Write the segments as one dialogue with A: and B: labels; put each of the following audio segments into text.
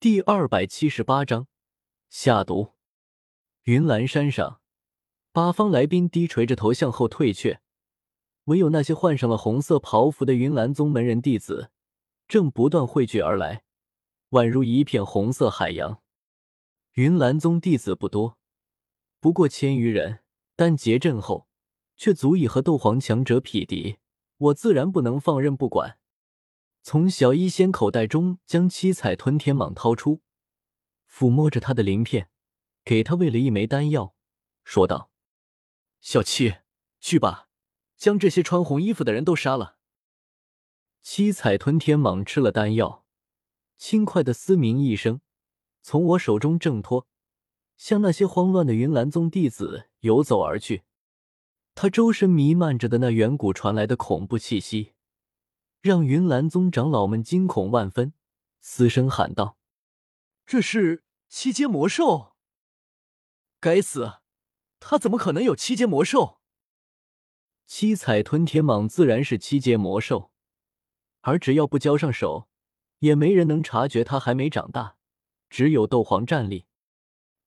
A: 第二百七十八章下毒。云岚山上，八方来宾低垂着头向后退却，唯有那些换上了红色袍服的云岚宗门人弟子，正不断汇聚而来，宛如一片红色海洋。云岚宗弟子不多，不过千余人，但结阵后却足以和斗皇强者匹敌，我自然不能放任不管。从小医仙口袋中将七彩吞天蟒掏出，抚摸着他的鳞片，给他喂了一枚丹药，说道：“小七，去吧，将这些穿红衣服的人都杀了。”七彩吞天蟒吃了丹药，轻快的嘶鸣一声，从我手中挣脱，向那些慌乱的云岚宗弟子游走而去。他周身弥漫着的那远古传来的恐怖气息。让云岚宗长老们惊恐万分，嘶声喊道：“这是七阶魔兽！该死，他怎么可能有七阶魔兽？”七彩吞天蟒自然是七阶魔兽，而只要不交上手，也没人能察觉他还没长大。只有斗皇战力。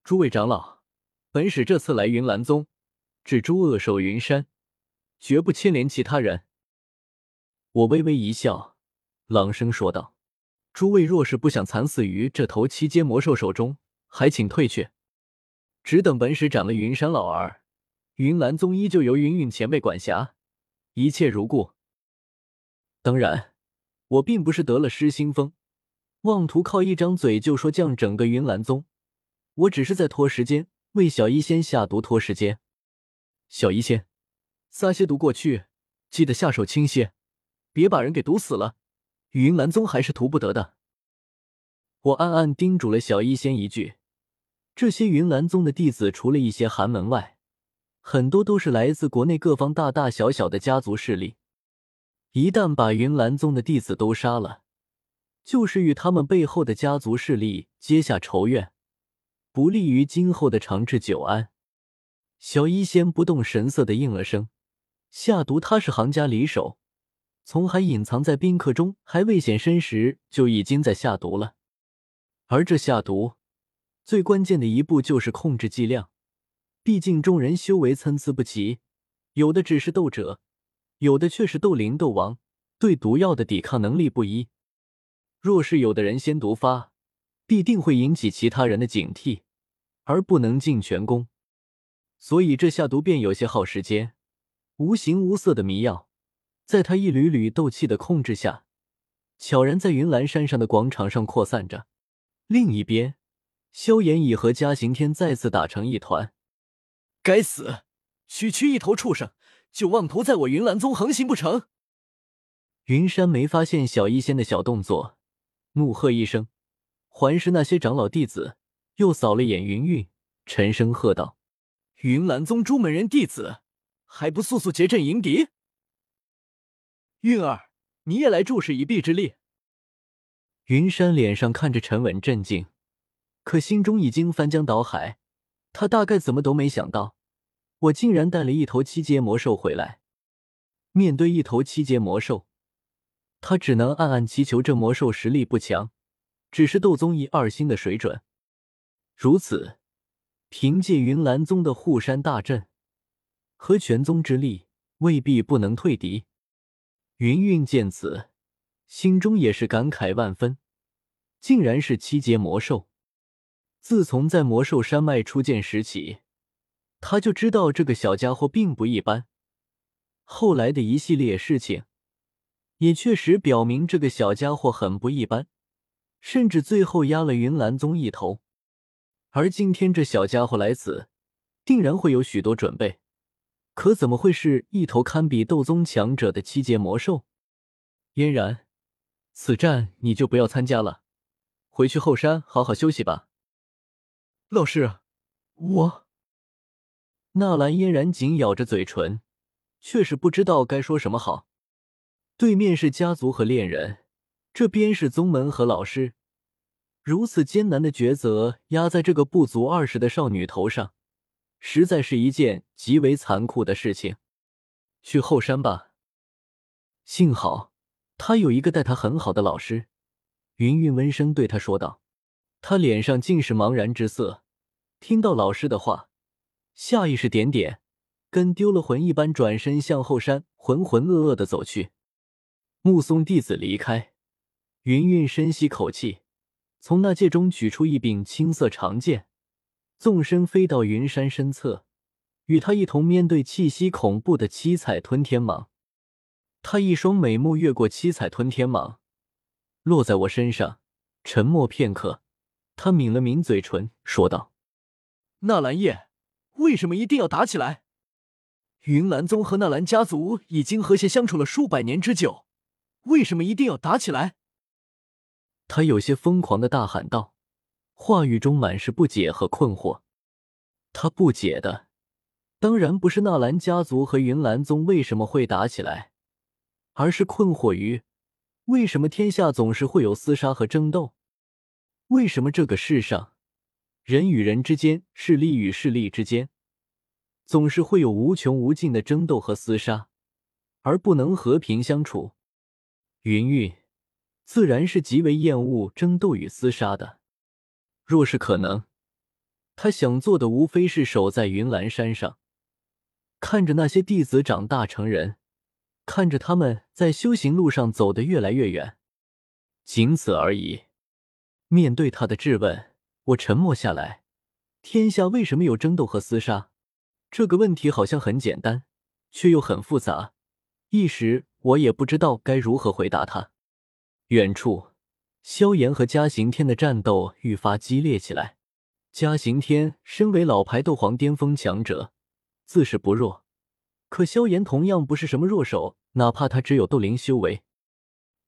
A: 诸位长老，本使这次来云岚宗，只诛恶兽云山，绝不牵连其他人。我微微一笑，朗声说道：“诸位若是不想惨死于这头七阶魔兽手中，还请退却。只等本使斩了云山老儿，云岚宗依旧由云云前辈管辖，一切如故。当然，我并不是得了失心疯，妄图靠一张嘴就说降整个云岚宗。我只是在拖时间，为小医仙下毒拖时间。小医仙，撒些毒过去，记得下手轻些。”别把人给毒死了，云岚宗还是图不得的。我暗暗叮嘱了小医仙一句：这些云岚宗的弟子，除了一些寒门外，很多都是来自国内各方大大小小的家族势力。一旦把云岚宗的弟子都杀了，就是与他们背后的家族势力结下仇怨，不利于今后的长治久安。小医仙不动神色的应了声：“下毒，他是行家里手。”从还隐藏在宾客中，还未显身时，就已经在下毒了。而这下毒最关键的一步就是控制剂量。毕竟众人修为参差不齐，有的只是斗者，有的却是斗灵、斗王，对毒药的抵抗能力不一。若是有的人先毒发，必定会引起其他人的警惕，而不能尽全功。所以这下毒便有些耗时间。无形无色的迷药。在他一缕缕斗气的控制下，悄然在云岚山上的广场上扩散着。另一边，萧炎已和嘉刑天再次打成一团。该死，区区一头畜生，就妄图在我云岚宗横行不成？云山没发现小医仙的小动作，怒喝一声，环视那些长老弟子，又扫了眼云韵，沉声喝道：“云岚宗诸门人弟子，还不速速结阵迎敌！”韵儿，你也来助使一臂之力。云山脸上看着沉稳镇静，可心中已经翻江倒海。他大概怎么都没想到，我竟然带了一头七阶魔兽回来。面对一头七阶魔兽，他只能暗暗祈求这魔兽实力不强，只是斗宗一二星的水准。如此，凭借云岚宗的护山大阵和全宗之力，未必不能退敌。云韵见此，心中也是感慨万分。竟然是七阶魔兽！自从在魔兽山脉初见时起，他就知道这个小家伙并不一般。后来的一系列事情，也确实表明这个小家伙很不一般，甚至最后压了云岚宗一头。而今天这小家伙来此，定然会有许多准备。可怎么会是一头堪比斗宗强者的七阶魔兽？嫣然，此战你就不要参加了，回去后山好好休息吧。
B: 老师，我……
A: 纳兰嫣然紧咬着嘴唇，却是不知道该说什么好。对面是家族和恋人，这边是宗门和老师，如此艰难的抉择压在这个不足二十的少女头上。实在是一件极为残酷的事情。去后山吧。幸好他有一个待他很好的老师。云云温声对他说道。他脸上尽是茫然之色。听到老师的话，下意识点点，跟丢了魂一般，转身向后山浑浑噩噩的走去。目送弟子离开，云云深吸口气，从那戒中取出一柄青色长剑，纵身飞到云山身侧，与他一同面对气息恐怖的七彩吞天蟒。他一双美目越过七彩吞天蟒，落在我身上，沉默片刻，他抿了抿嘴唇，说道。
B: 纳兰叶，为什么一定要打起来？云岚宗和纳兰家族已经和谐相处了数百年之久，为什么一定要打起来？
A: 他有些疯狂的大喊道，话语中满是不解和困惑。他不解的，当然不是纳兰家族和云岚宗为什么会打起来，而是困惑于为什么天下总是会有厮杀和争斗，为什么这个世上。人与人之间，势力与势力之间，总是会有无穷无尽的争斗和厮杀，而不能和平相处。云云自然是极为厌恶争斗与厮杀的。若是可能，他想做的无非是守在云岚山上，看着那些弟子长大成人，看着他们在修行路上走得越来越远，仅此而已。面对他的质问。我沉默下来。天下为什么有争斗和厮杀？这个问题好像很简单，却又很复杂。一时我也不知道该如何回答他。远处，萧炎和嘉行天的战斗愈发激烈起来。嘉行天身为老牌斗皇巅峰强者，自是不弱，可萧炎同样不是什么弱手，哪怕他只有斗灵修为。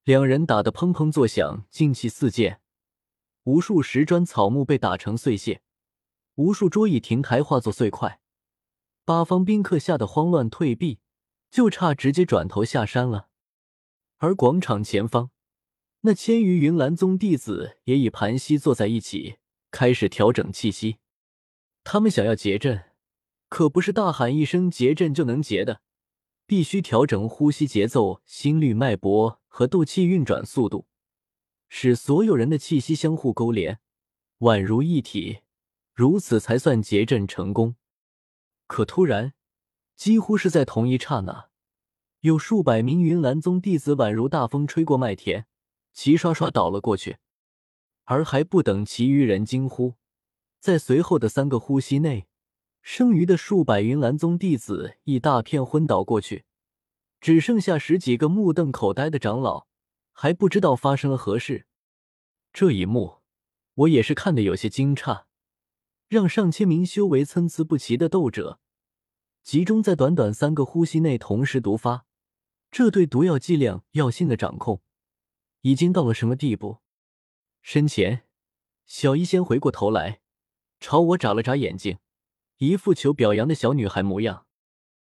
A: 两人打得砰砰作响，劲气四溅。无数石砖草木被打成碎屑，无数桌椅亭台化作碎块，八方宾客吓得慌乱退避，就差直接转头下山了。而广场前方，那千余云岚宗弟子也已盘膝坐在一起，开始调整气息。他们想要结阵，可不是大喊一声结阵就能结的，必须调整呼吸节奏、心率、脉搏和斗气运转速度。使所有人的气息相互勾连，宛如一体，如此才算结阵成功。可突然，几乎是在同一刹那，有数百名云岚宗弟子宛如大风吹过麦田，齐刷刷倒了过去。而还不等其余人惊呼，在随后的三个呼吸内，剩余的数百云岚宗弟子一大片昏倒过去，只剩下十几个目瞪口呆的长老。还不知道发生了何事，这一幕我也是看得有些惊诧。让上千名修为参差不齐的斗者集中在短短三个呼吸内同时毒发，这对毒药剂量、药性的掌控已经到了什么地步？身前，小医仙回过头来，朝我眨了眨眼睛，一副求表扬的小女孩模样。